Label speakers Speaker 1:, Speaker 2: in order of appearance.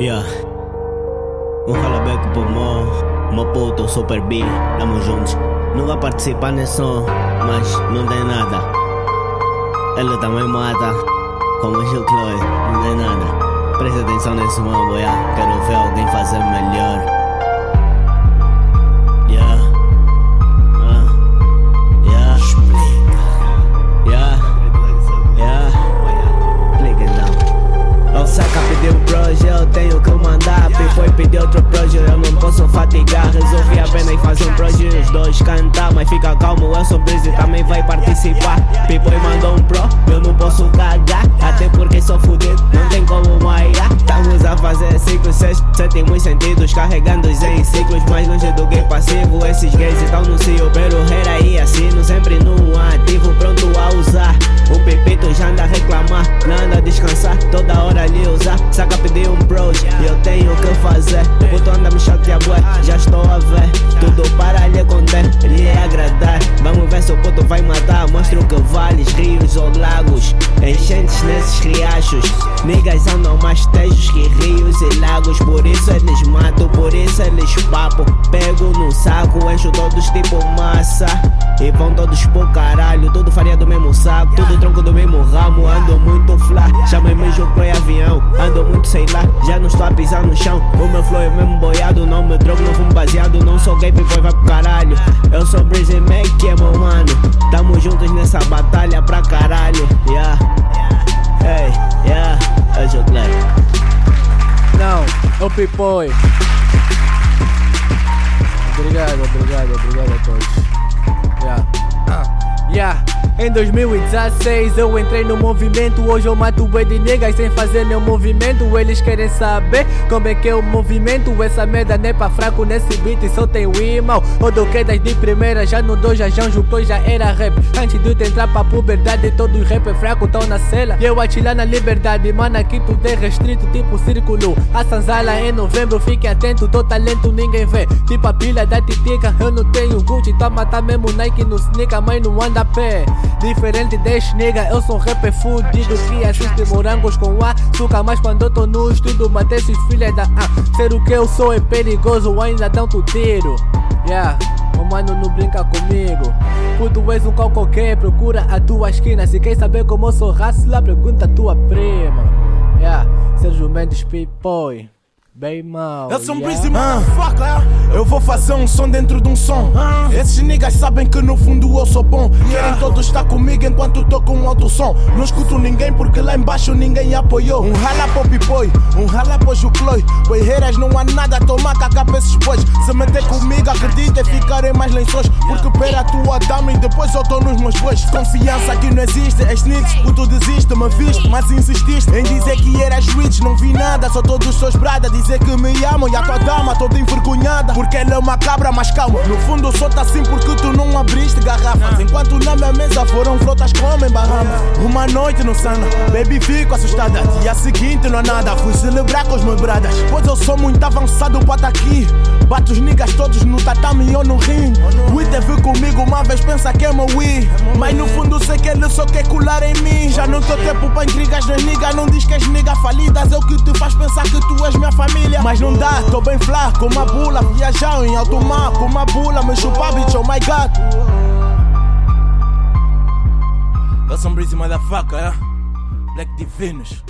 Speaker 1: Yeah. Um ralabeco pro Mo, Mo puto, Super B, tamo juntos. Nunca participa nesse som, mas não tem nada. Ele também mata, como o Gil Chloe, não tem nada. Presta atenção nesse mambo, yeah. Quero ver alguém fazer melhor. Foi pedir outro proje, eu não posso fatigar. Resolvi apenas fazer um proje, os dois cantar. Mas fica calmo, eu sou Breeze também vai participar. Pipoy mandou um pro, eu não posso cagar. Até porque sou fudido, não tem como maiar. Estamos a fazer ciclos, seis, sétimos sentidos. Carregando em ciclos mais longe do que passivo. Esses gays estão no cio, pero era e assino. Sempre no ativo, pronto a usar. O pepito já anda a reclamar, não anda a descansar. Toda hora ali usar, saca pedir bros. Eu tenho que fazer, puto anda me chatear, bué. Já estou a ver, tudo para lhe conter, lhe agradar. Vamos ver se o puto vai matar. Mostro que vales, rios ou lagos. Enchentes nesses riachos. Niggas andam mais tejos que rios e lagos. Por isso eles matam, por isso eles papo. Pego no saco, encho todos tipo massa. E vão todos pro caralho, tudo faria do mesmo saco, tudo tronco do mesmo ramo. Ando muito flá, chamem-me jogo avião. Ando muito, sei lá, já não estou a pisar no chão. O meu flow é mesmo boiado, não me drogo, não fumo baseado. Não sou gay, depois vai pro caralho. Eu sou Breezy Mac, é meu mano. Tamo juntos nessa batalha pra caralho. Yeah, hey, yeah, é o Clay.
Speaker 2: Não, é o Pipoy. Obrigado, obrigado, obrigado a todos. Em 2016 eu entrei no movimento. Hoje eu mato boi de negas sem fazer nenhum movimento. Eles querem saber como é que é o movimento. Essa merda nem pra fraco nesse beat só tem o do quedas de primeira já no dois já juntou já era rap. Antes de eu entrar pra puberdade todos os rap fraco tão na cela. E eu atirar na liberdade Mano aqui tudo é restrito tipo círculo. A Sanzala em novembro fique atento Tô talento ninguém vê. Tipo a pilha da titica Eu não tenho Gucci tá mesmo Nike no sneaker Mas não anda a pé Diferente deste nega, eu sou rapper fudido Que assiste morangos com açúcar Mas quando eu tô no estudo, matei esses filhos da ah, Ser o que eu sou é perigoso, ainda tu tiro Yeah, o mano não brinca comigo. Puto és um cão qualquer, procura a tua esquina. Se quer saber como eu sou raça, lá pergunta a tua prima. Yeah, Sérgio Mendes Pipoy Bem mal.
Speaker 3: Eu sou um
Speaker 2: yeah.
Speaker 3: breezy motherfucker. Eu vou fazer um som dentro de um som. Esses niggas sabem que no fundo eu sou bom. Querem todos estar comigo enquanto tô com alto som. Não escuto ninguém porque lá embaixo ninguém apoiou. Um rala pro pipoi, um rala pro jucloi. Poeireiras não há nada a tomar caca pra esses bois. Se meter comigo, acredita e ficarem mais lençóis. Porque pera a tua dama e depois eu tô nos meus bois. Confiança aqui não existe. És niggas, puto desiste, me viste, mas insististe em dizer que eras rich. Não vi nada, só todos seus brada. Dizer que me amam e a tua dama toda envergonhada. Porque ela é uma cabra, mas calma. No fundo só tá assim porque tu não abriste garrafas. Enquanto na minha mesa foram flotas como em Bahamas. Uma noite no Sana, baby fico assustada. Dia seguinte não há nada, fui celebrar com os meus bradas. Pois eu sou muito avançado pra tá aqui. Bato os niggas todos no tatame ou no rim. Comigo uma vez, pensa que é meu Wii. Mas no fundo sei que ele só quer colar em mim. Já não tô tempo pra intrigas das niggas. Não diz que és nigga falidas. É o que te faz pensar que tu és minha família. Mas não dá, tô bem flá, com uma bula. Viajar em alto mar, com uma bula. Me chupar, bitch, oh my god. Sou um breezy motherfucker, yeah? Black Divinos.